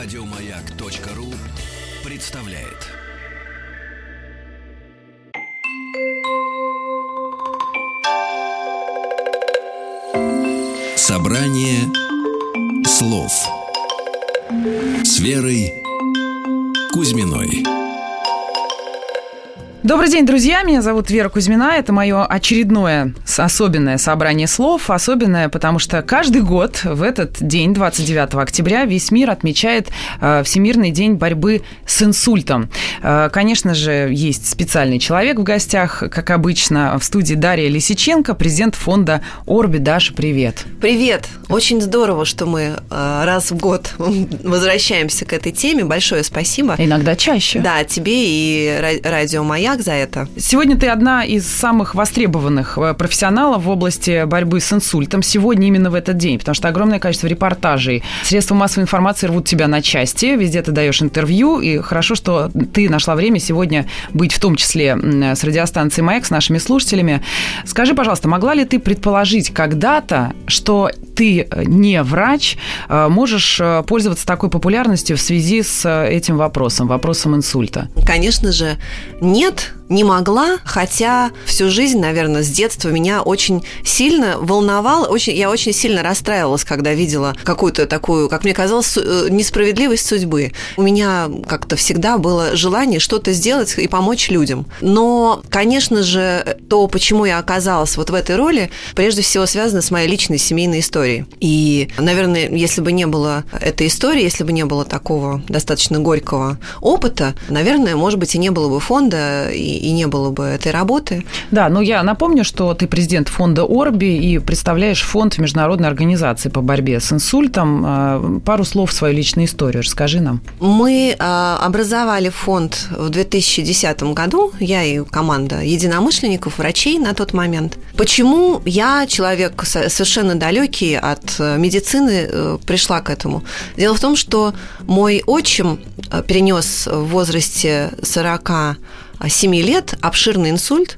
Радиомаяк.ру представляет. Собрание слов с Верой Кузьминой. Добрый день, друзья. Меня зовут Вера Кузьмина. Это мое очередное особенное собрание слов. Особенное, потому что каждый год в этот день, 29 октября, весь мир отмечает э, Всемирный день борьбы с инсультом. Э, конечно же, есть специальный человек в гостях, как обычно, в студии Дарья Лисиченко, президент фонда Орби. Даша, привет. Привет. Очень здорово, что мы э, раз в год возвращаемся к этой теме. Большое спасибо. Иногда чаще. Да, тебе и радио «Маяк» за это. Сегодня ты одна из самых востребованных э, профессионалов в области борьбы с инсультом. Сегодня именно в этот день, потому что огромное количество репортажей, средства массовой информации рвут тебя на части, везде ты даешь интервью, и хорошо, что ты нашла время сегодня быть в том числе с радиостанцией «Маяк», с нашими слушателями. Скажи, пожалуйста, могла ли ты предположить когда-то, что ты э, не врач, э, можешь пользоваться такой популярностью в связи с этим вопросом, вопросом инсульта? Конечно же, нет, не могла, хотя всю жизнь, наверное, с детства меня очень сильно волновало, очень, я очень сильно расстраивалась, когда видела какую-то такую, как мне казалось, э, несправедливость судьбы. У меня как-то всегда было желание что-то сделать и помочь людям. Но, конечно же, то, почему я оказалась вот в этой роли, прежде всего связано с моей личной семейной историей. И, наверное, если бы не было этой истории, если бы не было такого достаточно горького опыта, наверное, может быть, и не было бы фонда, и, и не было бы этой работы. Да, но я напомню, что ты президент фонда Орби и представляешь фонд Международной организации по борьбе с инсультом. А, пару слов в свою личную историю расскажи нам. Мы а, образовали фонд в 2010 году, я и команда единомышленников, врачей на тот момент. Почему я, человек совершенно далекий от медицины, э, пришла к этому? Дело в том, что мой отчим э, перенес в возрасте 40 7 лет обширный инсульт,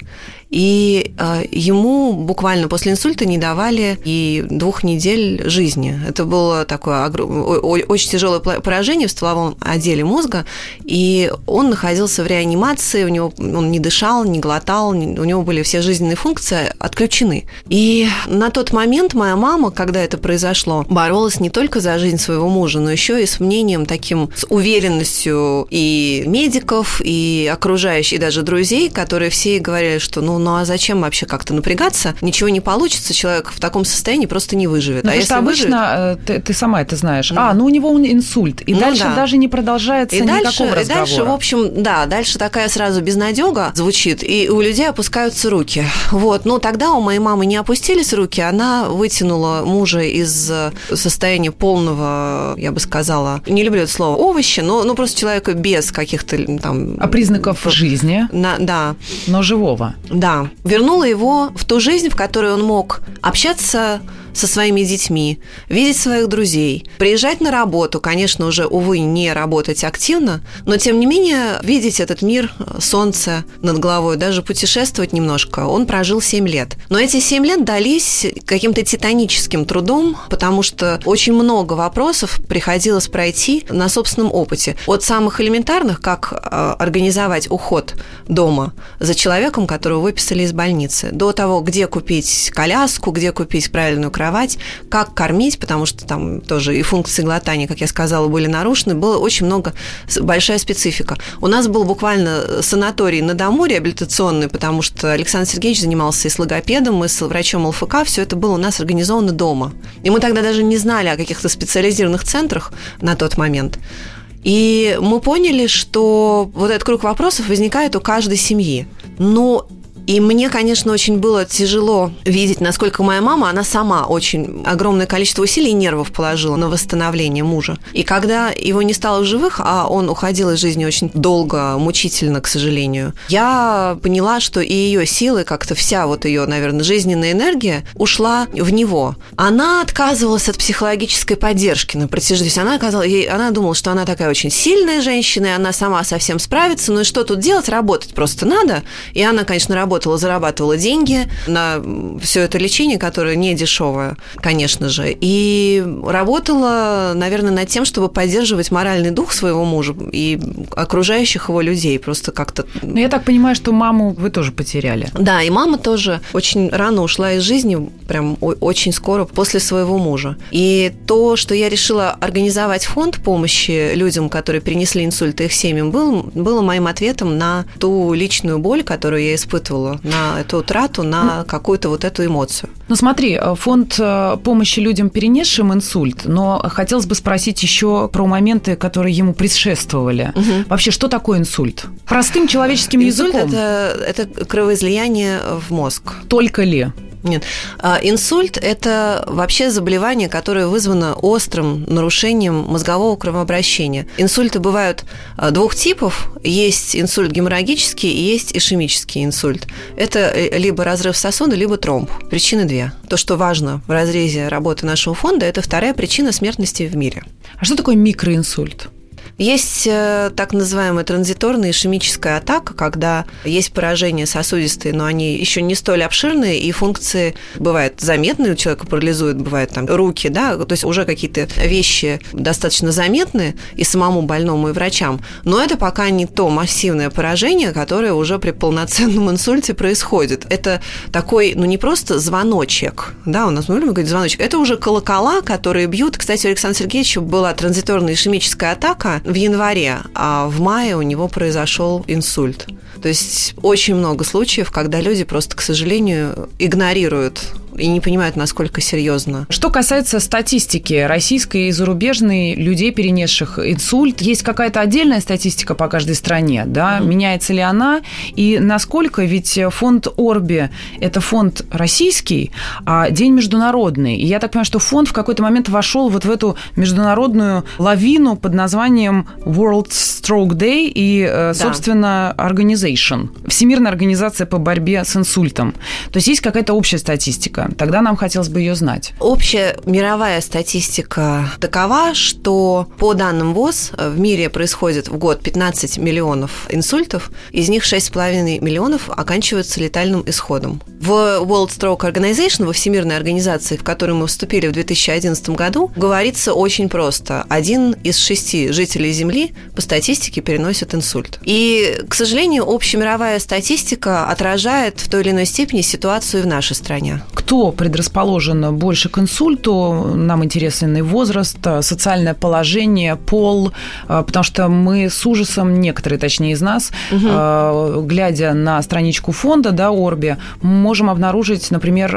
и э, ему буквально после инсульта не давали и двух недель жизни. Это было такое очень тяжелое поражение в стволовом отделе мозга, и он находился в реанимации, у него он не дышал, не глотал, у него были все жизненные функции отключены. И на тот момент моя мама, когда это произошло, боролась не только за жизнь своего мужа, но еще и с мнением таким, с уверенностью и медиков, и окружающих, и даже друзей, которые все говорили, что ну ну а зачем вообще как-то напрягаться? Ничего не получится, человек в таком состоянии просто не выживет. Ну, а если обычно выживет... ты, ты сама это знаешь. Ну. А, ну у него инсульт, и ну, дальше да. даже не продолжается и никакого дальше, разговора. И дальше, в общем, да, дальше такая сразу безнадега звучит, и у людей опускаются руки. Вот, ну тогда у моей мамы не опустились руки, она вытянула мужа из состояния полного, я бы сказала, не люблю это слово, овощи, но ну, просто человека без каких-то там... А признаков жизни? На, да. Но живого? Да, да, вернула его в ту жизнь, в которой он мог общаться со своими детьми, видеть своих друзей, приезжать на работу, конечно, уже, увы, не работать активно, но, тем не менее, видеть этот мир, солнце над головой, даже путешествовать немножко, он прожил 7 лет. Но эти 7 лет дались каким-то титаническим трудом, потому что очень много вопросов приходилось пройти на собственном опыте. От самых элементарных, как э, организовать уход дома за человеком, которого выписали из больницы, до того, где купить коляску, где купить правильную кровать, как кормить, потому что там тоже и функции глотания, как я сказала, были нарушены, было очень много, большая специфика. У нас был буквально санаторий на дому реабилитационный, потому что Александр Сергеевич занимался и с логопедом, и с врачом ЛФК, все это было у нас организовано дома. И мы тогда даже не знали о каких-то специализированных центрах на тот момент. И мы поняли, что вот этот круг вопросов возникает у каждой семьи. Но и мне, конечно, очень было тяжело видеть, насколько моя мама, она сама очень огромное количество усилий и нервов положила на восстановление мужа. И когда его не стало в живых, а он уходил из жизни очень долго, мучительно, к сожалению, я поняла, что и ее силы, как-то вся вот ее, наверное, жизненная энергия ушла в него. Она отказывалась от психологической поддержки на протяжении. Она, оказалась, ей, она думала, что она такая очень сильная женщина, и она сама совсем справится. Ну и что тут делать? Работать просто надо. И она, конечно, работала работала, зарабатывала деньги на все это лечение, которое не дешевое, конечно же, и работала, наверное, над тем, чтобы поддерживать моральный дух своего мужа и окружающих его людей, просто как-то... Но я так понимаю, что маму вы тоже потеряли. Да, и мама тоже очень рано ушла из жизни, прям очень скоро после своего мужа. И то, что я решила организовать фонд помощи людям, которые перенесли инсульт и их семьям, был, было моим ответом на ту личную боль, которую я испытывала, на эту утрату, на какую-то вот эту эмоцию. Ну смотри, э, фонд э, помощи людям, перенесшим инсульт, но хотелось бы спросить еще про моменты, которые ему предшествовали. Угу. Вообще, что такое инсульт? Простым человеческим инсульт языком. Это, это кровоизлияние в мозг. Только ли? Нет. А, инсульт – это вообще заболевание, которое вызвано острым нарушением мозгового кровообращения. Инсульты бывают а, двух типов. Есть инсульт геморрагический и есть ишемический инсульт. Это э, либо разрыв сосуда, либо тромб. Причины две. То, что важно в разрезе работы нашего фонда, это вторая причина смертности в мире. А что такое микроинсульт? Есть э, так называемая транзиторная ишемическая атака, когда есть поражения сосудистые, но они еще не столь обширные, и функции бывают заметные, у человека парализуют, бывают там руки, да, то есть уже какие-то вещи достаточно заметны и самому больному, и врачам, но это пока не то массивное поражение, которое уже при полноценном инсульте происходит. Это такой, ну не просто звоночек, да, у нас мы любим говорить звоночек, это уже колокола, которые бьют. Кстати, у Александра Сергеевича была транзиторная ишемическая атака, в январе, а в мае у него произошел инсульт. То есть очень много случаев, когда люди просто, к сожалению, игнорируют и не понимают, насколько серьезно. Что касается статистики российской и зарубежной людей, перенесших инсульт, есть какая-то отдельная статистика по каждой стране, да? Mm-hmm. Меняется ли она? И насколько ведь фонд Орби – это фонд российский, а день международный. И я так понимаю, что фонд в какой-то момент вошел вот в эту международную лавину под названием World Stroke Day и, э, да. собственно, Organization. Всемирная организация по борьбе с инсультом. То есть есть какая-то общая статистика. Тогда нам хотелось бы ее знать. Общая мировая статистика такова, что по данным ВОЗ в мире происходит в год 15 миллионов инсультов, из них 6,5 миллионов оканчиваются летальным исходом. В World Stroke Organization, во Всемирной организации, в которую мы вступили в 2011 году, говорится очень просто. Один из шести жителей Земли по статистике переносит инсульт. И, к сожалению, общемировая статистика отражает в той или иной степени ситуацию в нашей стране. Кто кто предрасположен больше к инсульту. Нам интересен возраст, социальное положение, пол, а, потому что мы с ужасом, некоторые, точнее, из нас, угу. глядя на страничку фонда, да, Орби, можем обнаружить, например,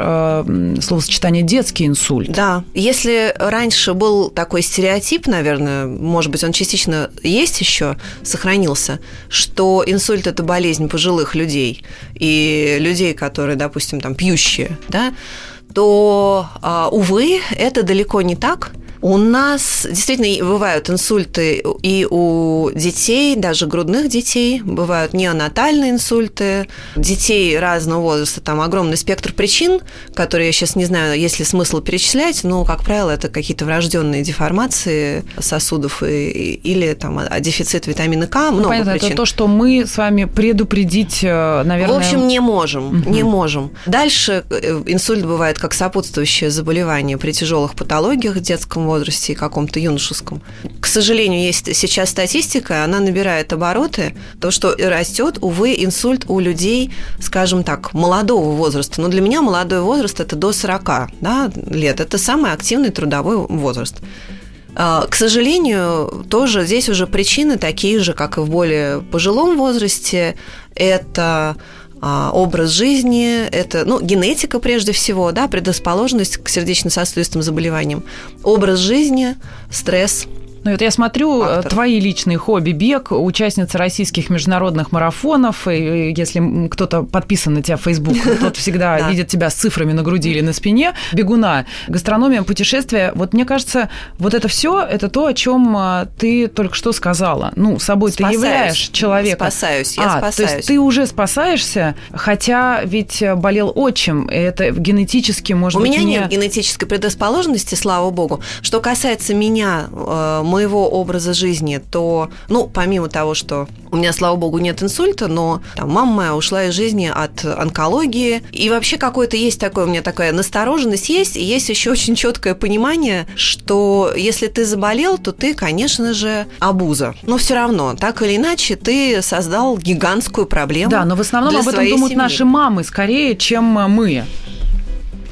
словосочетание «детский инсульт». Да. Если раньше был такой стереотип, наверное, может быть, он частично есть еще, сохранился, что инсульт – это болезнь пожилых людей и людей, которые, допустим, там, пьющие, да, то, а, увы, это далеко не так. У нас действительно бывают инсульты и у детей, даже грудных детей, бывают неонатальные инсульты, детей разного возраста, там огромный спектр причин, которые я сейчас не знаю, есть ли смысл перечислять, но, как правило, это какие-то врожденные деформации сосудов и, или там а, дефицит витамина К, много ну, понятно, причин. Это то, что мы с вами предупредить, э, наверное... В общем, не можем, угу. не можем. Дальше э, инсульт бывает как сопутствующее заболевание при тяжелых патологиях в детском возрасте и каком-то юношеском. К сожалению, есть сейчас статистика, она набирает обороты, то, что растет, увы, инсульт у людей, скажем так, молодого возраста. Но для меня молодой возраст – это до 40 да, лет. Это самый активный трудовой возраст. А, к сожалению, тоже здесь уже причины такие же, как и в более пожилом возрасте. Это образ жизни, это ну, генетика прежде всего, да, предрасположенность к сердечно-сосудистым заболеваниям, образ жизни, стресс – ну, вот я смотрю, э, Автор. твои личные хобби, бег, участница российских международных марафонов. И если кто-то подписан на тебя в Facebook, тот всегда видит тебя с цифрами на груди или на спине. Бегуна, гастрономия, путешествия. Вот мне кажется, вот это все это то, о чем э, ты только что сказала. Ну, собой ты являешь человека. Спасаюсь, я а, спасаюсь. То есть ты уже спасаешься, хотя ведь болел отчим. Это генетически, может У быть, меня нет генетической предрасположенности, слава богу. Что касается меня, э, моего образа жизни, то, ну, помимо того, что у меня, слава богу, нет инсульта, но там, мама моя ушла из жизни от онкологии. И вообще какое-то есть такое, у меня такая настороженность есть, и есть еще очень четкое понимание, что если ты заболел, то ты, конечно же, абуза. Но все равно, так или иначе, ты создал гигантскую проблему. Да, но в основном об этом думают семьи. наши мамы скорее, чем мы.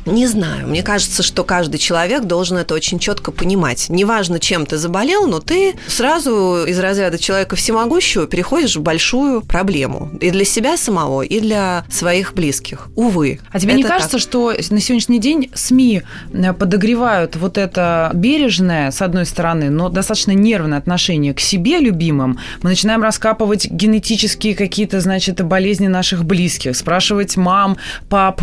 Не знаю. Мне кажется, что каждый человек должен это очень четко понимать. Неважно, чем ты заболел, но ты сразу из разряда человека всемогущего переходишь в большую проблему. И для себя самого, и для своих близких. Увы. А тебе не кажется, так. что на сегодняшний день СМИ э, подогревают вот это бережное, с одной стороны, но достаточно нервное отношение к себе любимым? Мы начинаем раскапывать генетические какие-то, значит, болезни наших близких, спрашивать мам, пап,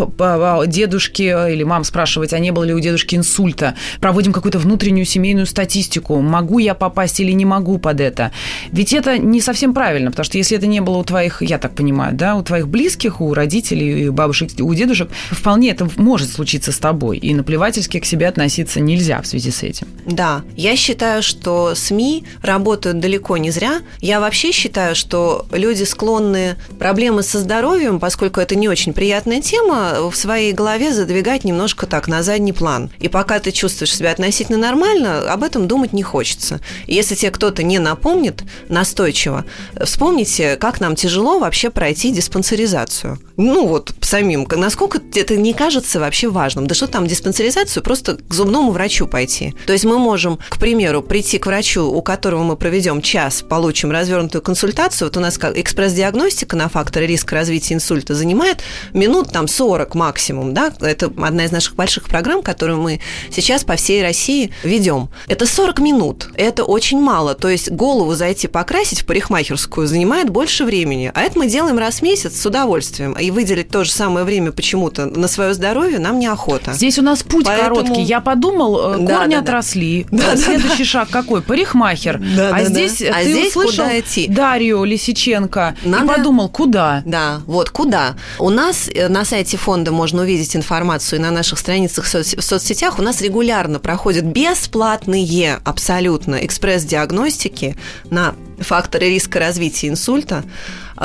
дедушки, или мам спрашивать, а не было ли у дедушки инсульта. Проводим какую-то внутреннюю семейную статистику. Могу я попасть или не могу под это? Ведь это не совсем правильно, потому что если это не было у твоих, я так понимаю, да, у твоих близких, у родителей, у бабушек, у дедушек, вполне это может случиться с тобой. И наплевательски к себе относиться нельзя в связи с этим. Да, я считаю, что СМИ работают далеко не зря. Я вообще считаю, что люди склонны проблемы со здоровьем, поскольку это не очень приятная тема, в своей голове задвигать убирать немножко так на задний план. И пока ты чувствуешь себя относительно нормально, об этом думать не хочется. И если тебе кто-то не напомнит настойчиво, вспомните, как нам тяжело вообще пройти диспансеризацию. Ну вот самим, насколько это не кажется вообще важным. Да что там диспансеризацию, просто к зубному врачу пойти. То есть мы можем, к примеру, прийти к врачу, у которого мы проведем час, получим развернутую консультацию. Вот у нас экспресс-диагностика на факторы риска развития инсульта занимает минут там 40 максимум, да, это одна из наших больших программ, которую мы сейчас по всей России ведем. Это 40 минут. Это очень мало. То есть голову зайти покрасить в парикмахерскую занимает больше времени. А это мы делаем раз в месяц с удовольствием. И выделить то же самое время почему-то на свое здоровье нам неохота. Здесь у нас путь Поэтому... короткий. Я подумал, э, да, корни да, отросли. Да, Следующий да. шаг какой? Парикмахер. Да, а да, здесь да. А ты здесь услышал куда идти? Дарью Лисиченко Надо... и подумал, куда? Да, вот куда. У нас э, на сайте фонда можно увидеть информацию и на наших страницах в соцсетях у нас регулярно проходят бесплатные абсолютно экспресс-диагностики на факторы риска развития инсульта,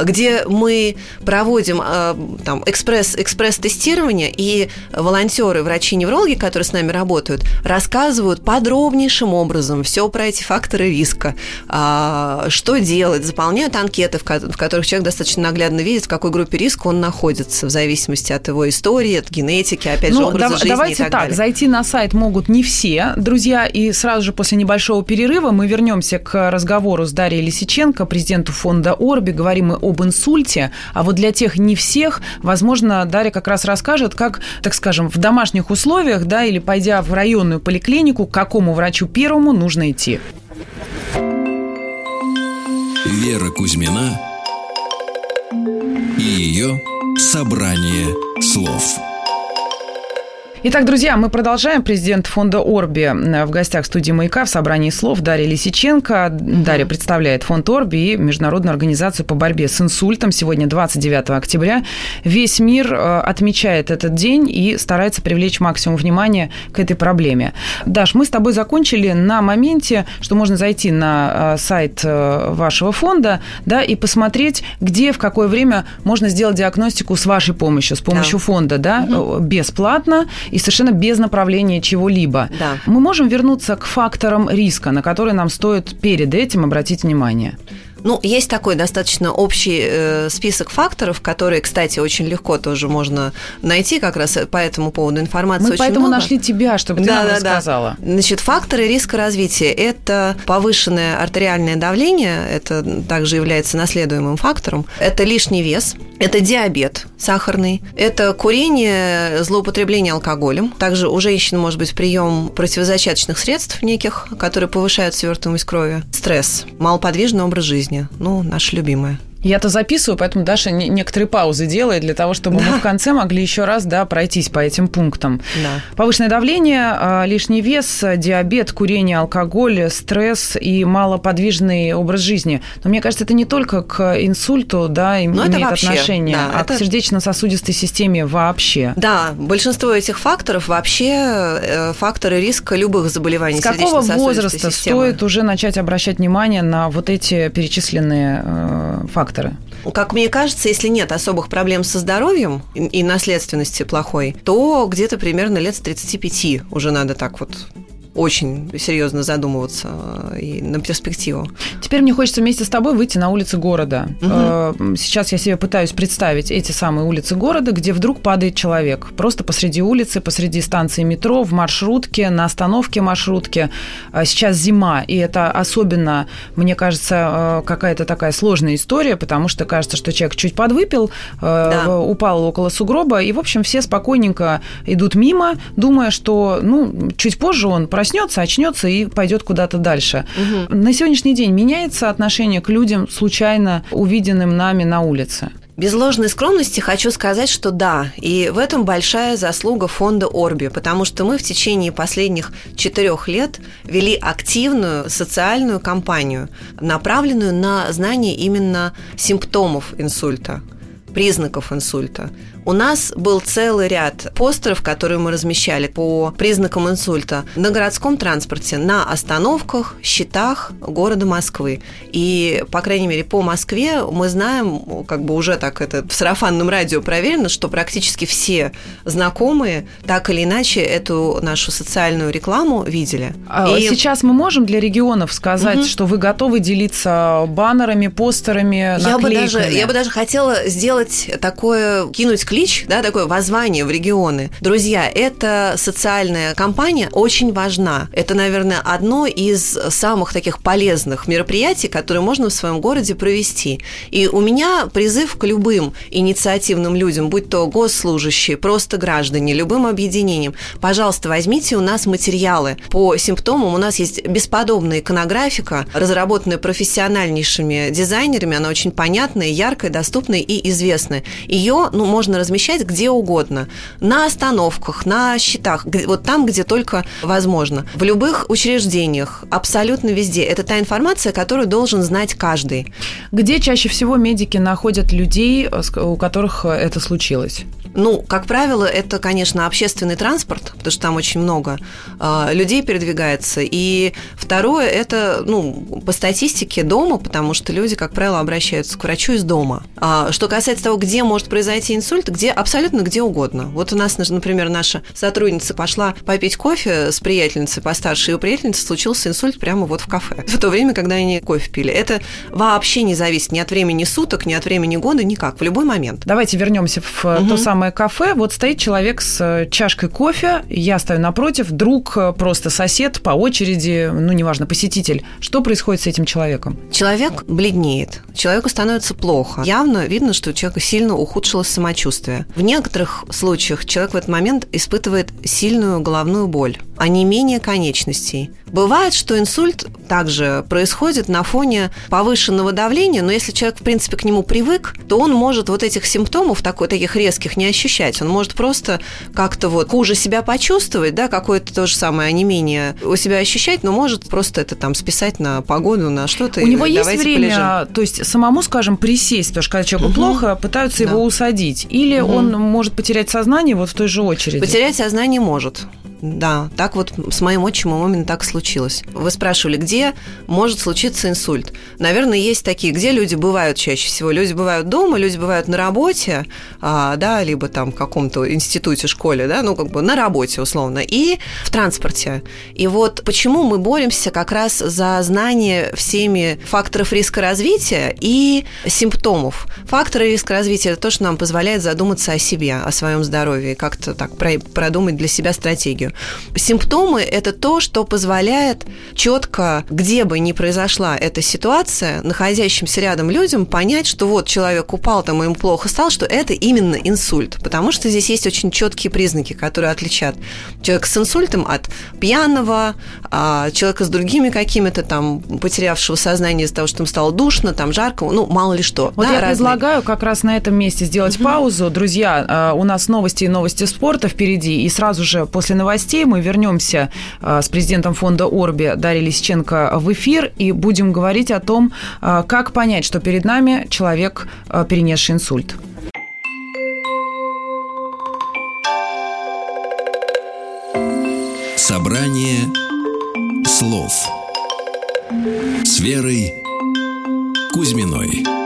где мы проводим э, там, экспресс, экспресс-тестирование, и волонтеры, врачи-неврологи, которые с нами работают, рассказывают подробнейшим образом все про эти факторы риска, а, что делать, заполняют анкеты, в которых человек достаточно наглядно видит, в какой группе риска он находится, в зависимости от его истории, от генетики, опять ну, же, образа да, жизни давайте и так, так далее. зайти на сайт могут не все, друзья, и сразу же после небольшого перерыва мы вернемся к разговору с Дарьей Лисиченко, президенту фонда Орби. Говорим мы об инсульте, а вот для тех не всех, возможно, Дарья как раз расскажет, как, так скажем, в домашних условиях, да, или пойдя в районную поликлинику, к какому врачу первому нужно идти. Вера Кузьмина и ее собрание слов. Итак, друзья, мы продолжаем. Президент фонда Орби в гостях студии «Маяка» в собрании слов Дарья Лисиченко. Дарья представляет фонд Орби и Международную организацию по борьбе с инсультом. Сегодня 29 октября. Весь мир э, отмечает этот день и старается привлечь максимум внимания к этой проблеме. Даш, мы с тобой закончили на моменте, что можно зайти на э, сайт э, вашего фонда да, и посмотреть, где, в какое время можно сделать диагностику с вашей помощью, с помощью да. фонда, да, угу. бесплатно и совершенно без направления чего-либо. Да. Мы можем вернуться к факторам риска, на которые нам стоит перед этим обратить внимание. Ну, есть такой достаточно общий э, список факторов, которые, кстати, очень легко тоже можно найти как раз по этому поводу информации. Мы очень поэтому много. нашли тебя, чтобы ты да, нам да, рассказала. Да. Значит, факторы риска развития – это повышенное артериальное давление, это также является наследуемым фактором, это лишний вес, это диабет сахарный, это курение, злоупотребление алкоголем. Также у женщин может быть прием противозачаточных средств неких, которые повышают свертываемость крови, стресс, малоподвижный образ жизни, ну, наше любимое. Я-то записываю, поэтому Даша некоторые паузы делает для того, чтобы да. мы в конце могли еще раз да, пройтись по этим пунктам. Да. Повышенное давление, а, лишний вес, диабет, курение, алкоголь, стресс и малоподвижный образ жизни. Но мне кажется, это не только к инсульту да, Но имеет вообще, отношение, да, а это... к сердечно-сосудистой системе вообще. Да, большинство этих факторов вообще э, факторы риска любых заболеваний С какого возраста системы. стоит уже начать обращать внимание на вот эти перечисленные э, факторы? Как мне кажется, если нет особых проблем со здоровьем и наследственности плохой, то где-то примерно лет с 35 уже надо так вот очень серьезно задумываться э, и на перспективу. Теперь мне хочется вместе с тобой выйти на улицы города. Угу. Сейчас я себе пытаюсь представить эти самые улицы города, где вдруг падает человек. Просто посреди улицы, посреди станции метро, в маршрутке, на остановке маршрутки. А сейчас зима, и это особенно, мне кажется, э, какая-то такая сложная история, потому что кажется, что человек чуть подвыпил, да. упал около сугроба, и, в общем, все спокойненько идут мимо, думая, что, ну, чуть позже он проснется, очнется и пойдет куда-то дальше. Угу. На сегодняшний день меняется отношение к людям, случайно увиденным нами на улице? Без ложной скромности хочу сказать, что да, и в этом большая заслуга фонда Орби, потому что мы в течение последних четырех лет вели активную социальную кампанию, направленную на знание именно симптомов инсульта признаков инсульта. У нас был целый ряд постеров, которые мы размещали по признакам инсульта на городском транспорте, на остановках, счетах города Москвы. И, по крайней мере, по Москве мы знаем, как бы уже так это в сарафанном радио проверено, что практически все знакомые так или иначе эту нашу социальную рекламу видели. А и... Сейчас мы можем для регионов сказать, угу. что вы готовы делиться баннерами, постерами, наклейками? Я бы даже, я бы даже хотела сделать такое, кинуть клич, да, такое воззвание в регионы. Друзья, эта социальная кампания очень важна. Это, наверное, одно из самых таких полезных мероприятий, которые можно в своем городе провести. И у меня призыв к любым инициативным людям, будь то госслужащие, просто граждане, любым объединением, пожалуйста, возьмите у нас материалы по симптомам. У нас есть бесподобная иконографика, разработанная профессиональнейшими дизайнерами. Она очень понятная, яркая, доступная и известная. Ее ну, можно размещать где угодно. На остановках, на счетах, вот там, где только возможно. В любых учреждениях, абсолютно везде. Это та информация, которую должен знать каждый. Где чаще всего медики находят людей, у которых это случилось? Ну, как правило, это, конечно, общественный транспорт, потому что там очень много э, людей передвигается. И второе, это, ну, по статистике дома, потому что люди, как правило, обращаются к врачу из дома. А, что касается того, где может произойти инсульт, где абсолютно где угодно. Вот у нас, например, наша сотрудница пошла попить кофе с приятельницей постарше, и у приятельницы случился инсульт прямо вот в кафе. В то время, когда они кофе пили. Это вообще не зависит ни от времени суток, ни от времени года, никак. В любой момент. Давайте вернемся в угу. то самое самое кафе, вот стоит человек с э, чашкой кофе, я стою напротив, друг, э, просто сосед по очереди, ну, неважно, посетитель. Что происходит с этим человеком? Человек бледнеет, человеку становится плохо. Явно видно, что у человека сильно ухудшилось самочувствие. В некоторых случаях человек в этот момент испытывает сильную головную боль, а не менее конечностей. Бывает, что инсульт также происходит на фоне повышенного давления, но если человек, в принципе, к нему привык, то он может вот этих симптомов такой, таких резких не ощущать. Он может просто как-то вот хуже себя почувствовать, да, какое-то то же самое онемение у себя ощущать, но может просто это там списать на погоду, на что-то. У него есть время, полежим. то есть самому, скажем, присесть, потому что когда человеку угу. плохо, пытаются да. его усадить. Или угу. он может потерять сознание вот в той же очереди. Потерять сознание может. Да, так вот с моим отчимом именно так случилось. Вы спрашивали, где может случиться инсульт? Наверное, есть такие, где люди бывают чаще всего. Люди бывают дома, люди бывают на работе, а, да, либо там в каком-то институте, школе, да, ну как бы на работе условно, и в транспорте. И вот почему мы боремся как раз за знание всеми факторов риска развития и симптомов. Факторы риска развития – это то, что нам позволяет задуматься о себе, о своем здоровье, как-то так продумать для себя стратегию. Это то, что позволяет четко, где бы ни произошла эта ситуация, находящимся рядом людям понять, что вот человек упал, там ему плохо стало, что это именно инсульт. Потому что здесь есть очень четкие признаки, которые отличат человека с инсультом от пьяного, а человека с другими какими-то там потерявшего сознание из-за того, что им стало душно, там жарко, ну, мало ли что. Вот да, я разные. предлагаю как раз на этом месте сделать угу. паузу. Друзья, а, у нас новости и новости спорта впереди, и сразу же после новостей мы вернемся а, с президентом фонда Орби Дарьей Лисиченко в эфир и будем говорить о том, а, как понять, что перед нами человек, перенесший инсульт. Собрание слов с Верой Кузьминой.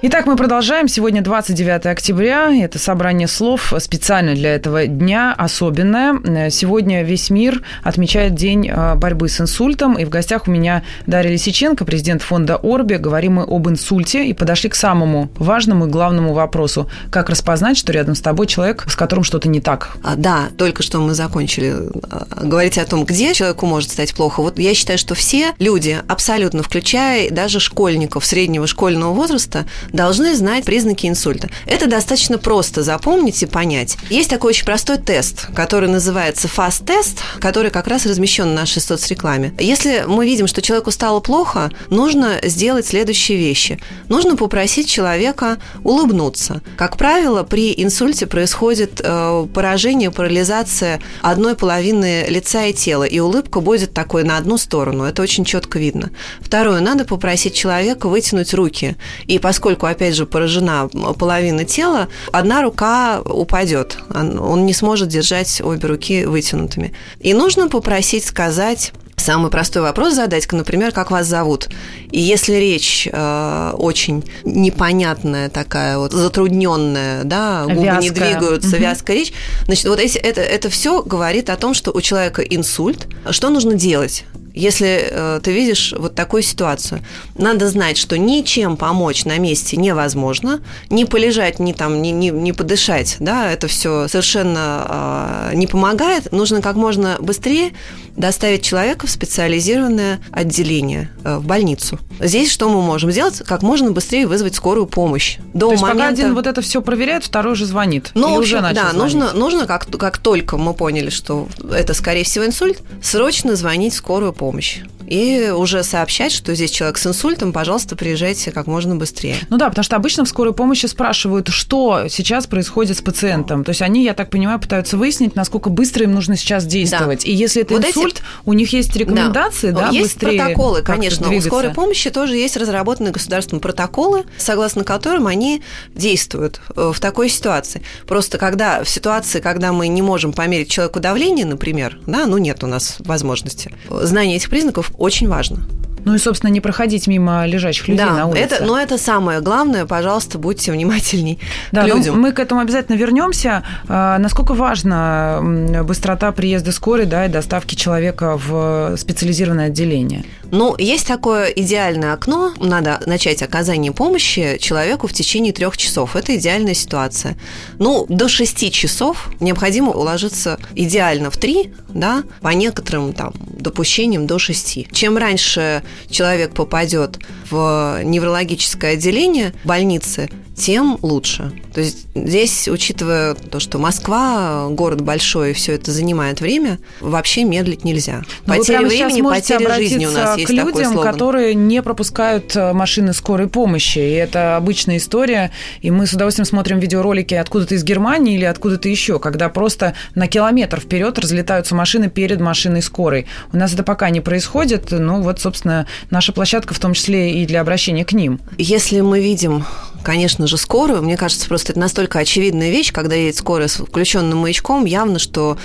Итак, мы продолжаем. Сегодня 29 октября. Это собрание слов специально для этого дня, особенное. Сегодня весь мир отмечает День э, борьбы с инсультом. И в гостях у меня Дарья Лисиченко, президент фонда Орби. Говорим мы об инсульте и подошли к самому важному и главному вопросу. Как распознать, что рядом с тобой человек, с которым что-то не так? А, да, только что мы закончили э, говорить о том, где человеку может стать плохо. Вот я считаю, что все люди, абсолютно включая даже школьников среднего школьного возраста, должны знать признаки инсульта. Это достаточно просто запомнить и понять. Есть такой очень простой тест, который называется FAST-тест, который как раз размещен в нашей соцрекламе. Если мы видим, что человеку стало плохо, нужно сделать следующие вещи. Нужно попросить человека улыбнуться. Как правило, при инсульте происходит э, поражение, парализация одной половины лица и тела, и улыбка будет такой на одну сторону. Это очень четко видно. Второе, надо попросить человека вытянуть руки. И поскольку поскольку, опять же, поражена половина тела, одна рука упадет. Он не сможет держать обе руки вытянутыми. И нужно попросить сказать Самый простой вопрос задать, например, как вас зовут. И если речь э, очень непонятная такая, вот затрудненная, да, губы вязкая. не двигаются, угу. вязкая речь, значит, вот эти, это, это все говорит о том, что у человека инсульт. Что нужно делать? Если э, ты видишь вот такую ситуацию, надо знать, что ничем помочь на месте невозможно, не полежать, не там, не, не, не подышать, да, это все совершенно э, не помогает. Нужно как можно быстрее доставить человека в специализированное отделение, э, в больницу. Здесь что мы можем сделать? Как можно быстрее вызвать скорую помощь. До То есть момента... пока один вот это все проверяет, второй же звонит. Ну, общем, уже да, звонить. нужно, нужно как, как только мы поняли, что это, скорее всего, инсульт, срочно звонить в скорую помощь помощь и уже сообщать, что здесь человек с инсультом, пожалуйста, приезжайте как можно быстрее. Ну да, потому что обычно в скорой помощи спрашивают, что сейчас происходит с пациентом. То есть они, я так понимаю, пытаются выяснить, насколько быстро им нужно сейчас действовать. Да. И если это вот инсульт, эти... у них есть рекомендации, да, да есть быстрее протоколы, конечно. У скорой помощи тоже есть разработанные государством протоколы, согласно которым они действуют э, в такой ситуации. Просто когда в ситуации, когда мы не можем померить человеку давление, например, да, ну нет у нас возможности, знание этих признаков очень важно. Ну и, собственно, не проходить мимо лежащих людей да, на улице. Это, но это самое главное. Пожалуйста, будьте внимательней да, к людям. Мы к этому обязательно вернемся. А, насколько важна быстрота приезда скорой да, и доставки человека в специализированное отделение? Ну, есть такое идеальное окно. Надо начать оказание помощи человеку в течение трех часов. Это идеальная ситуация. Ну, до шести часов необходимо уложиться идеально в три, да, по некоторым там допущениям до шести. Чем раньше человек попадет в неврологическое отделение больницы, тем лучше. То есть здесь, учитывая то, что Москва, город большой, и все это занимает время, вообще медлить нельзя. Но потеря времени, потеря жизни у нас есть к людям, такой слоган. которые не пропускают э, машины скорой помощи. И это обычная история. И мы с удовольствием смотрим видеоролики откуда-то из Германии или откуда-то еще, когда просто на километр вперед разлетаются машины перед машиной скорой. У нас это пока не происходит. Ну вот, собственно, наша площадка в том числе и для обращения к ним. Если мы видим конечно же, скорую. Мне кажется, просто это настолько очевидная вещь, когда едет скорая с включенным маячком, явно, что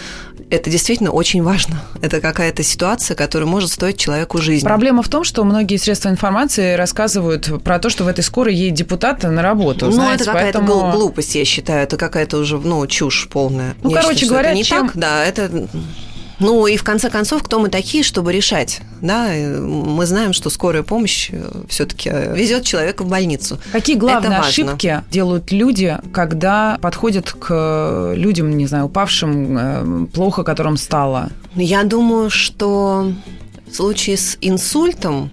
это действительно очень важно. Это какая-то ситуация, которая может стоить человеку жизни. Проблема в том, что многие средства информации рассказывают про то, что в этой скорой едет депутат на работу. Ну, знаете, это какая-то поэтому... глупость, я считаю. Это какая-то уже, ну, чушь полная. Ну, я короче считаю, говоря, это не чем... так, да, это Ну и в конце концов, кто мы такие, чтобы решать? Да, мы знаем, что скорая помощь э, все-таки везет человека в больницу. Какие главные ошибки делают люди, когда подходят к людям, не знаю, упавшим, э, плохо которым стало? Я думаю, что в случае с инсультом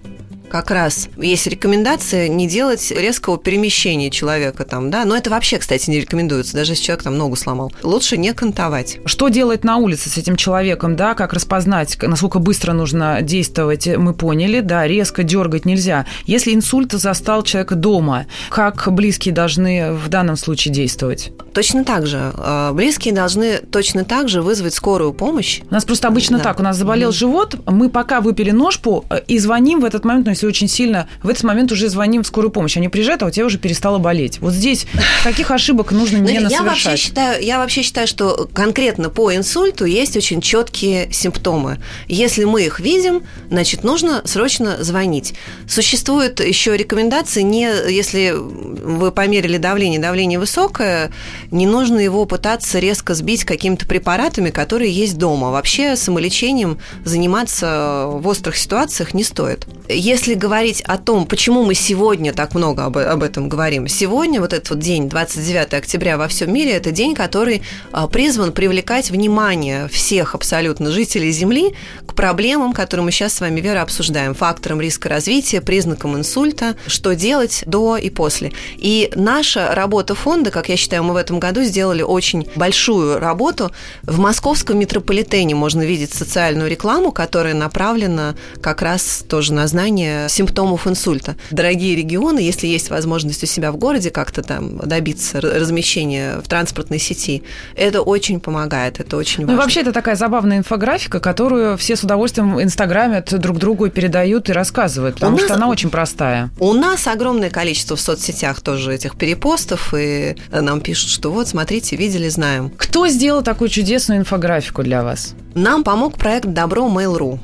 как раз есть рекомендация не делать резкого перемещения человека там, да, но это вообще, кстати, не рекомендуется, даже если человек там ногу сломал. Лучше не кантовать. Что делать на улице с этим человеком, да, как распознать, насколько быстро нужно действовать, мы поняли, да, резко дергать нельзя. Если инсульт застал человека дома, как близкие должны в данном случае действовать? Точно так же. А, близкие должны точно так же вызвать скорую помощь. У нас просто обычно да. так, у нас заболел mm-hmm. живот, мы пока выпили ножпу э, и звоним в этот момент, ну, если очень сильно, в этот момент уже звоним в скорую помощь. Они приезжают, а у тебя уже перестало болеть. Вот здесь каких ошибок нужно не я вообще считаю, Я вообще считаю, что конкретно по инсульту есть очень четкие симптомы. Если мы их видим, значит, нужно срочно звонить. Существуют еще рекомендации, не, если вы померили давление, давление высокое, не нужно его пытаться резко сбить какими-то препаратами, которые есть дома. Вообще самолечением заниматься в острых ситуациях не стоит. Если говорить о том, почему мы сегодня так много об, об этом говорим, сегодня вот этот вот день, 29 октября во всем мире, это день, который а, призван привлекать внимание всех абсолютно жителей Земли к проблемам, которые мы сейчас с вами, Вера, обсуждаем, факторам риска развития, признакам инсульта, что делать до и после. И наша работа фонда, как я считаю, мы в этом году сделали очень большую работу. В московском метрополитене можно видеть социальную рекламу, которая направлена как раз тоже на знание симптомов инсульта. Дорогие регионы, если есть возможность у себя в городе как-то там добиться размещения в транспортной сети, это очень помогает, это очень важно. Ну, вообще, это такая забавная инфографика, которую все с удовольствием в Инстаграме друг другу передают и рассказывают, потому у что нас, она очень простая. У нас огромное количество в соцсетях тоже этих перепостов, и нам пишут, что вот, смотрите, видели, знаем. Кто сделал такую чудесную инфографику для вас? Нам помог проект «Добро Mail.ru».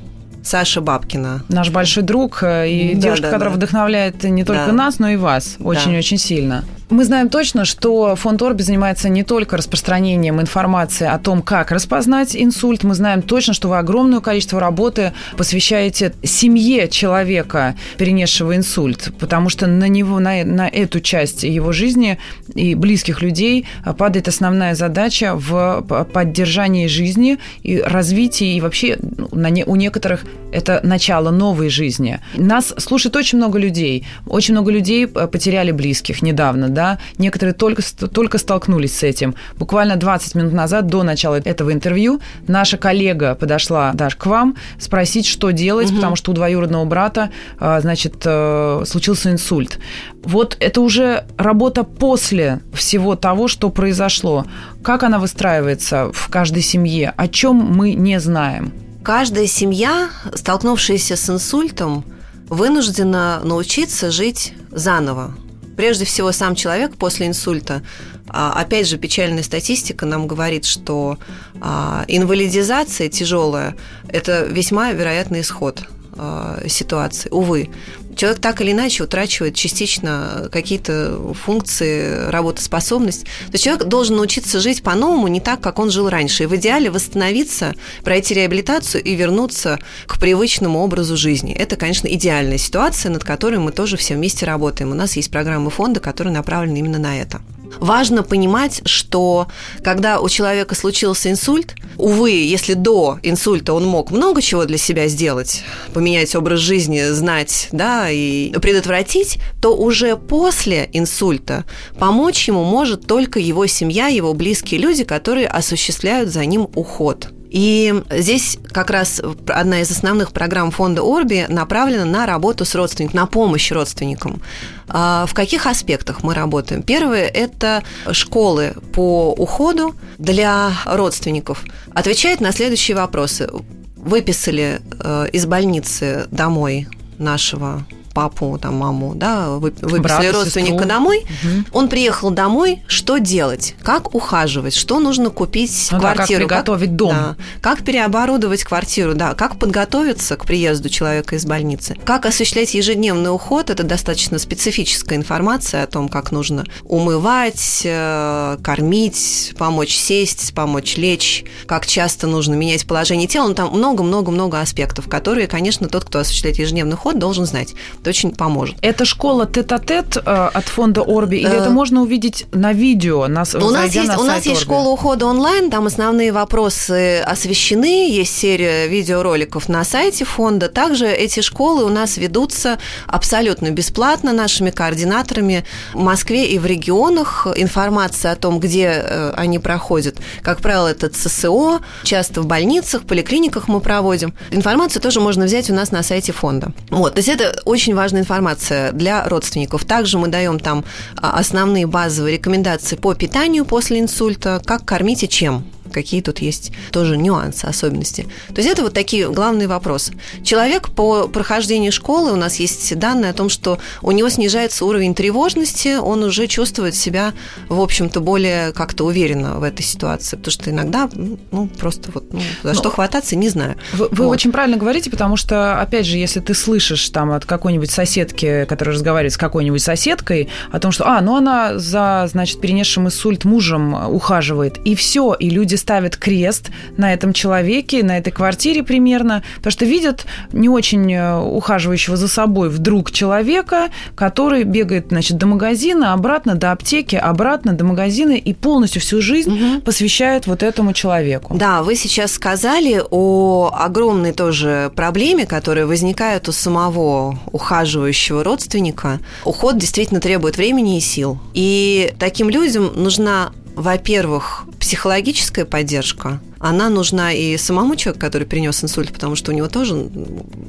Саша Бабкина. Наш большой друг э, и да, девушка, да, которая да. вдохновляет не только да. нас, но и вас очень-очень да. сильно. Мы знаем точно, что фонд Орби занимается не только распространением информации о том, как распознать инсульт. Мы знаем точно, что вы огромное количество работы посвящаете семье человека, перенесшего инсульт, потому что на него, на, на эту часть его жизни и близких людей падает основная задача в поддержании жизни и развитии, и вообще ну, на не, у некоторых это начало новой жизни. Нас слушает очень много людей. Очень много людей потеряли близких недавно, да, некоторые только, только столкнулись с этим. Буквально 20 минут назад, до начала этого интервью, наша коллега подошла даже к вам спросить, что делать, угу. потому что у двоюродного брата, а, значит, э, случился инсульт. Вот это уже работа после всего того, что произошло. Как она выстраивается в каждой семье? О чем мы не знаем? Каждая семья, столкнувшаяся с инсультом, вынуждена научиться жить заново. Прежде всего сам человек после инсульта. А, опять же, печальная статистика нам говорит, что а, инвалидизация тяжелая – это весьма вероятный исход а, ситуации, увы человек так или иначе утрачивает частично какие-то функции, работоспособность. То есть человек должен научиться жить по-новому, не так, как он жил раньше. И в идеале восстановиться, пройти реабилитацию и вернуться к привычному образу жизни. Это, конечно, идеальная ситуация, над которой мы тоже все вместе работаем. У нас есть программы фонда, которые направлены именно на это. Важно понимать, что когда у человека случился инсульт, увы, если до инсульта он мог много чего для себя сделать, поменять образ жизни, знать, да, и предотвратить, то уже после инсульта помочь ему может только его семья, его близкие люди, которые осуществляют за ним уход. И здесь как раз одна из основных программ фонда Орби направлена на работу с родственником, на помощь родственникам. А в каких аспектах мы работаем? Первое – это школы по уходу для родственников. Отвечает на следующие вопросы. Выписали э, из больницы домой нашего папу, там, маму, да, выписали Брата, родственника сестру. домой. Он приехал домой, что делать? Как ухаживать? Что нужно купить Ну да, как квартиру? приготовить дом. Да, как переоборудовать квартиру, да, как подготовиться к приезду человека из больницы, как осуществлять ежедневный уход, это достаточно специфическая информация о том, как нужно умывать, э, кормить, помочь сесть, помочь лечь, как часто нужно менять положение тела, ну там много-много-много аспектов, которые, конечно, тот, кто осуществляет ежедневный уход, должен знать. Это очень поможет. Это школа тет-а-тет э, от фонда Орби, или Э, это можно увидеть на видео, на, У нас есть, на у нас есть Орби? школа ухода онлайн, там основные вопросы освещены, есть серия видеороликов на сайте фонда. Также эти школы у нас ведутся абсолютно бесплатно нашими координаторами в Москве и в регионах. Информация о том, где э, они проходят, как правило, это ЦСО, часто в больницах, поликлиниках мы проводим. Информацию тоже можно взять у нас на сайте фонда. Вот, то есть это очень важная информация для родственников. Также мы даем там а, основные базовые рекомендации по питанию после инсульта, как кормить и чем какие тут есть тоже нюансы, особенности. То есть это вот такие главные вопросы. Человек по прохождении школы, у нас есть данные о том, что у него снижается уровень тревожности, он уже чувствует себя, в общем-то, более как-то уверенно в этой ситуации, потому что иногда, ну, просто вот, ну, за Ну, что хвататься, не знаю. Вы, вы Вот. очень правильно говорите, потому что, опять же, если ты слышишь там от какой-нибудь соседки, которая разговаривает с какой-нибудь соседкой, о том, что, а, ну она за, значит, перенесшим инсульт мужем ухаживает, и все, и люди ставят крест на этом человеке, на этой квартире примерно, потому что видят не очень э, ухаживающего за собой вдруг человека, который бегает, значит, до магазина, обратно до аптеки, обратно до магазина и полностью всю жизнь Мгм. посвящает вот этому человеку. Да, вы сейчас сказали о огромной тоже проблеме, которая возникает у самого ухаживающего родственника. Уход действительно требует времени и сил. И таким людям нужна, во-первых, психологическая поддержка. Она нужна и самому человеку, который перенес инсульт, потому что у него тоже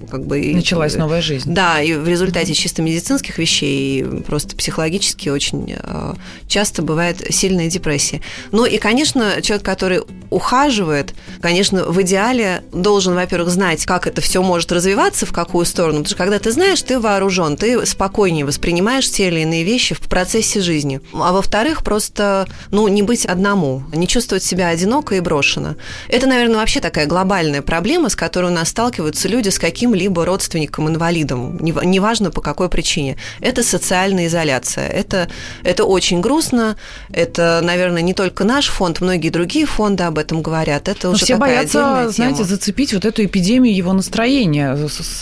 как бы... и- Началась новая жизнь. Да, и в результате чисто медицинских вещей и просто психологически очень э, часто бывает сильная депрессия. Ну и, конечно, человек, который ухаживает, конечно, в идеале должен, во-первых, знать, как это все может развиваться, в какую сторону. Потому что когда ты знаешь, ты вооружен, ты спокойнее воспринимаешь те или иные вещи в процессе жизни. А во-вторых, просто, ну, не быть одному, не чувствовать себя одиноко и брошено. Это, наверное, вообще такая глобальная проблема, с которой у нас сталкиваются люди с каким-либо родственником-инвалидом, нев- неважно по какой причине. Это социальная изоляция. Это, это очень грустно. Это, наверное, не только наш фонд, многие другие фонды об этом говорят. Это Но уже все такая боятся, отдельная знаете, тема. зацепить вот эту эпидемию его настроения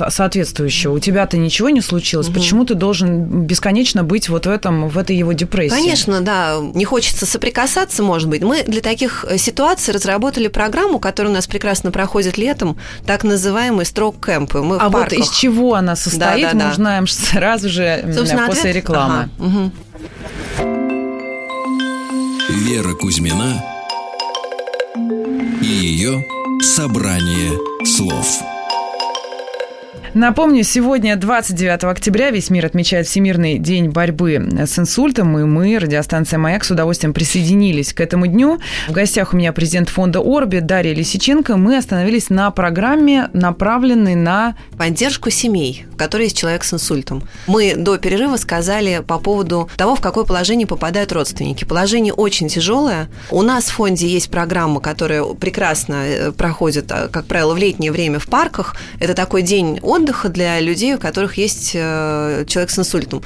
соответствующего. У тебя-то ничего не случилось, Мгм. почему ты должен бесконечно быть вот в этом, в этой его депрессии? Конечно, да. Не хочется соприкасаться, может быть. Мы для таких э, ситуаций разработали программу, которая у нас прекрасно проходит летом, так называемые строк-кэмпы. Мы А в вот из чего она состоит, Да, да, мы да. узнаем сразу же Собственно, после ответ- рекламы. Ага, мгм. Вера Кузьмина и ее собрание слов. Напомню, сегодня, 29 октября, весь мир отмечает Всемирный день борьбы с инсультом, и мы, радиостанция «Маяк», с удовольствием присоединились к этому дню. В гостях у меня президент фонда «Орби» Дарья Лисиченко. Мы остановились на программе, направленной на... поддержку семей, в которой есть человек с инсультом. Мы до перерыва сказали по поводу того, в какое положение попадают родственники. Положение очень тяжелое. У нас в фонде есть программа, которая прекрасно э, проходит, э, как правило, в летнее время в парках. Это такой день отдыха для людей, у которых есть э, человек с инсультом.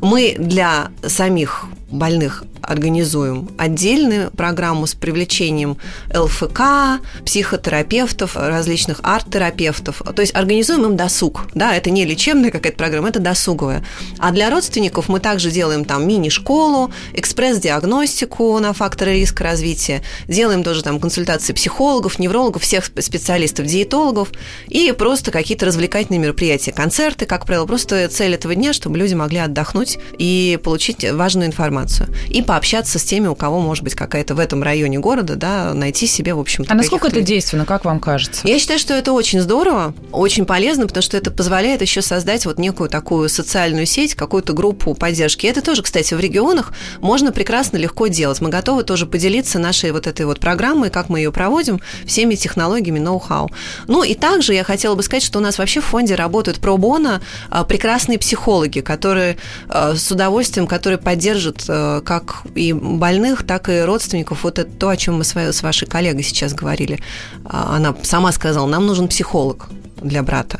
Мы для самих больных организуем отдельную программу с привлечением ЛФК, психотерапевтов, различных арт-терапевтов. То есть организуем им досуг. Да, это не лечебная какая-то программа, это досуговая. А для родственников мы также делаем там мини-школу, экспресс-диагностику на факторы риска развития, делаем тоже там консультации психологов, неврологов, всех сп- специалистов, диетологов и просто какие-то развлекательные мероприятия, концерты, как правило. Просто цель этого дня, чтобы люди могли отдохнуть и получить важную информацию. Информацию и пообщаться с теми, у кого может быть какая-то в этом районе города, да, найти себе, в общем-то, А насколько это людей. действенно, как вам кажется? Я считаю, что это очень здорово, очень полезно, потому что это позволяет еще создать вот некую такую социальную сеть, какую-то группу поддержки. И это тоже, кстати, в регионах можно прекрасно легко делать. Мы готовы тоже поделиться нашей вот этой вот программой, как мы ее проводим, всеми технологиями, ноу-хау. Ну и также я хотела бы сказать, что у нас вообще в фонде работают пробона прекрасные психологи, которые а, с удовольствием, которые поддержат как и больных, так и родственников. Вот это то, о чем мы с вашей коллегой сейчас говорили. А, она сама сказала, нам нужен психолог для брата.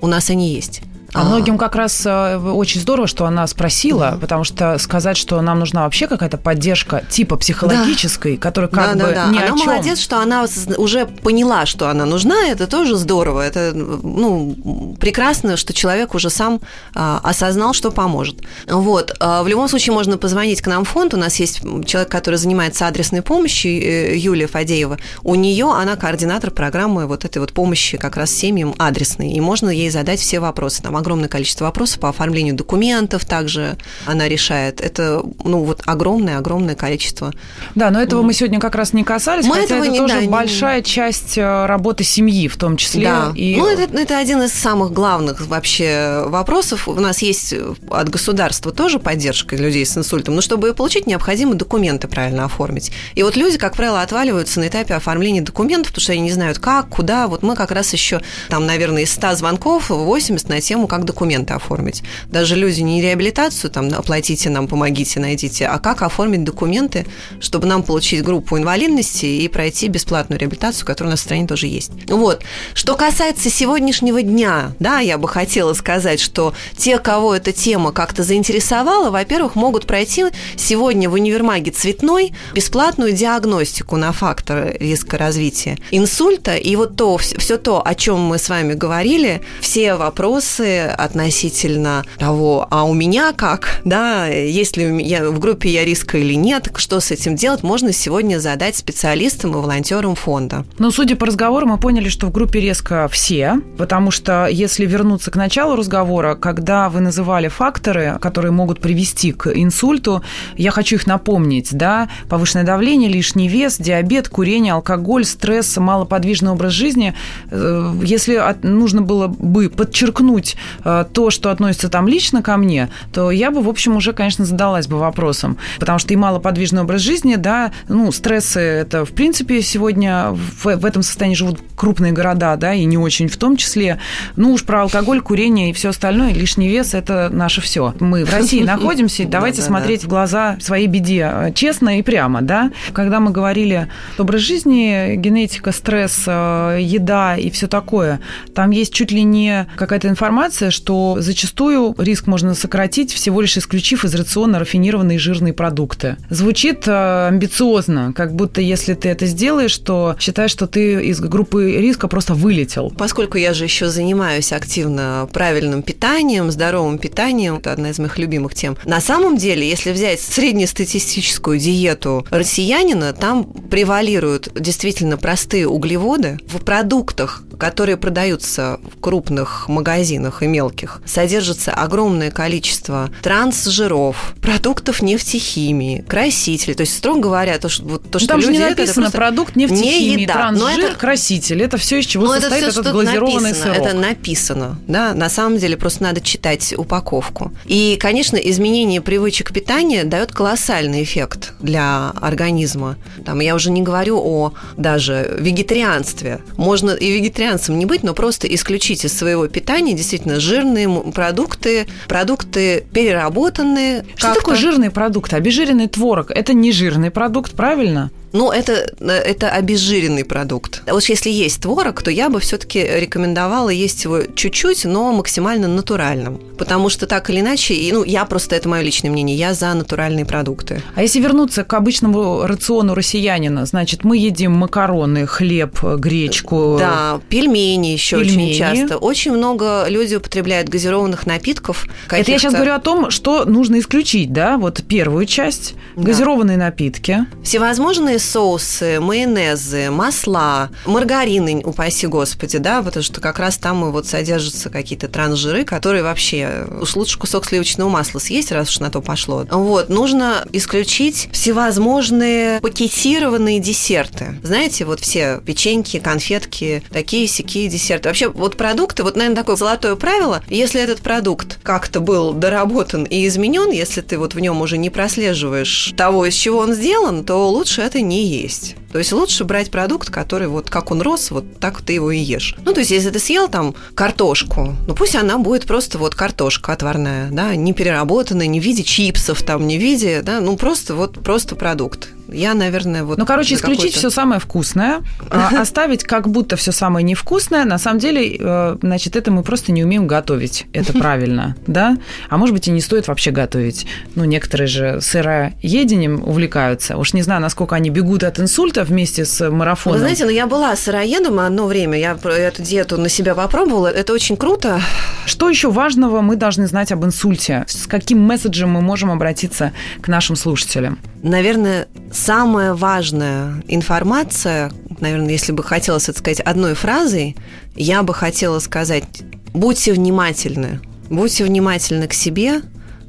У нас они есть. А, а многим как раз э, очень здорово, что она спросила, угу. потому что сказать, что нам нужна вообще какая-то поддержка типа психологической, да. которая как да, бы да, да. ни она о чем. молодец, что она уже поняла, что она нужна, это тоже здорово. Это ну, прекрасно, что человек уже сам а, осознал, что поможет. Вот. А, в любом случае можно позвонить к нам в фонд. У нас есть человек, который занимается адресной помощью, э, Юлия Фадеева. У нее она координатор программы вот этой вот помощи как раз семьям адресной. И можно ей задать все вопросы. Там огромное количество вопросов по оформлению документов также она решает. Это, ну, вот огромное-огромное количество. Да, но этого мы сегодня как раз не касались, мы хотя этого это не, тоже да, большая не... часть э, работы семьи в том числе. Да. И... Ну, это, это один из самых главных вообще вопросов. У нас есть от государства тоже поддержка людей с инсультом, но чтобы ее получить, необходимо документы правильно оформить. И вот люди, как правило, отваливаются на этапе оформления документов, потому что они не знают, как, куда. Вот мы как раз еще, там, наверное, из 100 звонков 80 на тему, как документы оформить. Даже люди не реабилитацию, там, оплатите нам, помогите, найдите, а как оформить документы, чтобы нам получить группу инвалидности и пройти бесплатную реабилитацию, которая у нас в стране тоже есть. Вот. Что касается сегодняшнего дня, да, я бы хотела сказать, что те, кого эта тема как-то заинтересовала, во-первых, могут пройти сегодня в универмаге «Цветной» бесплатную диагностику на фактор риска развития инсульта. И вот то, все то, о чем мы с вами говорили, все вопросы относительно того, а у меня как, да, есть ли я, в группе я риска или нет, что с этим делать, можно сегодня задать специалистам и волонтерам фонда. Ну, судя по разговору, мы поняли, что в группе риска все, потому что если вернуться к началу разговора, когда вы называли факторы, которые могут привести к инсульту, я хочу их напомнить, да, повышенное давление, лишний вес, диабет, курение, алкоголь, стресс, малоподвижный образ жизни. Э, если нужно было бы подчеркнуть то, что относится там лично ко мне, то я бы, в общем, уже, конечно, задалась бы вопросом. Потому что и малоподвижный образ жизни, да, ну, стрессы, это, в принципе, сегодня в, в этом состоянии живут крупные города, да, и не очень в том числе. Ну, уж про алкоголь, курение и все остальное, лишний вес – это наше все. Мы в России находимся, давайте смотреть в глаза своей беде э, честно и прямо, да. Когда мы говорили образ жизни, генетика, стресс, э, еда и все такое, там есть чуть ли не какая-то информация, что зачастую риск можно сократить, всего лишь исключив из рациона рафинированные жирные продукты. Звучит э, амбициозно, как будто если ты это сделаешь, то считай, что ты из группы риска просто вылетел. Поскольку я же еще занимаюсь активно правильным питанием, здоровым питанием, это одна из моих любимых тем. На самом деле, если взять среднестатистическую диету россиянина, там превалируют действительно простые углеводы. В продуктах, которые продаются в крупных магазинах и мелких, содержится огромное количество трансжиров, продуктов нефтехимии, красителей. То есть, строго говоря, то, что, вот, то, что Там люди же не написано это продукт нефтехимии, не еда, трансжир, но это, краситель. Это все, из чего но состоит это все, этот глазированный написано, сырок. Это написано. Да? На самом деле просто надо читать упаковку. И, конечно, изменение привычек питания дает колоссальный эффект для организма. Там, я уже не говорю о даже вегетарианстве. Можно и вегетарианцем не быть, но просто исключить из своего питания действительно жирные продукты, продукты переработанные. Что такое жирные продукты? Обезжиренный творог – это не жирный продукт, правильно? Ну, это, это обезжиренный продукт. Вот если есть творог, то я бы все-таки рекомендовала есть его чуть-чуть, но максимально натуральным. Потому что так или иначе, ну, я просто, это мое личное мнение, я за натуральные продукты. А если вернуться к обычному рациону россиянина, значит, мы едим макароны, хлеб, гречку. Да, пельмени еще пельмени. очень часто. Очень много людей употребляют газированных напитков. Это я сейчас говорю о том, что нужно исключить, да, вот первую часть, да. газированные напитки. Всевозможные соусы, майонезы, масла, маргарины, упаси господи, да, потому что как раз там и вот содержатся какие-то трансжиры, которые вообще уж лучше кусок сливочного масла съесть, раз уж на то пошло. Вот, нужно исключить всевозможные пакетированные десерты. Знаете, вот все печеньки, конфетки, такие сякие десерты. Вообще, вот продукты, вот, наверное, такое золотое правило, если этот продукт как-то был доработан и изменен, если ты вот в нем уже не прослеживаешь того, из чего он сделан, то лучше это не есть. То есть лучше брать продукт, который вот как он рос, вот так ты его и ешь. Ну, то есть если ты съел там картошку, ну пусть она будет просто вот картошка отварная, да, не переработанная, не в виде чипсов, там, не в виде, да, ну просто вот просто продукт. Я, наверное, вот... Ну, короче, исключить все самое вкусное, а оставить как будто все самое невкусное. На самом деле, э, значит, это мы просто не умеем готовить. Это правильно, да? А может быть, и не стоит вообще готовить. Ну, некоторые же сыроедением увлекаются. Уж не знаю, насколько они бегут от инсульта вместе с марафоном. Вы знаете, ну я была сыроедом одно время, я эту диету на себя попробовала. Это очень круто. Что еще важного мы должны знать об инсульте? С каким месседжем мы можем обратиться к нашим слушателям? Наверное, самая важная информация, наверное, если бы хотелось это сказать одной фразой, я бы хотела сказать, будьте внимательны, будьте внимательны к себе,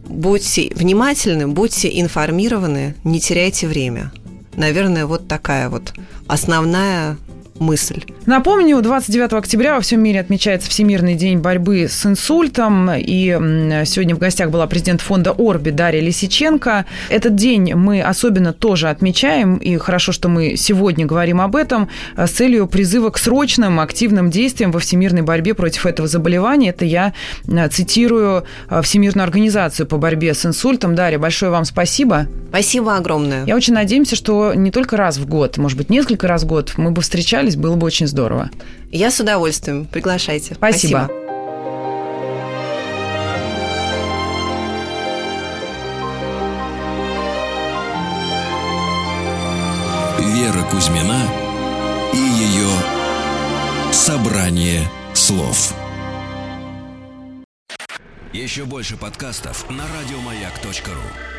будьте внимательны, будьте информированы, не теряйте время. Наверное, вот такая вот основная мысль. Напомню, 29 октября во всем мире отмечается Всемирный день борьбы с инсультом. И сегодня в гостях была президент фонда Орби Дарья Лисиченко. Этот день мы особенно тоже отмечаем. И хорошо, что мы сегодня говорим об этом с целью призыва к срочным активным действиям во всемирной борьбе против этого заболевания. Это я цитирую Всемирную организацию по борьбе с инсультом. Дарья, большое вам спасибо. Спасибо огромное. Я очень надеемся, что не только раз в год, может быть, несколько раз в год мы бы встречались общались, было бы очень здорово. Я с удовольствием. Приглашайте. Спасибо. Спасибо. Вера Кузьмина и ее собрание слов. Еще больше подкастов на радиомаяк.ру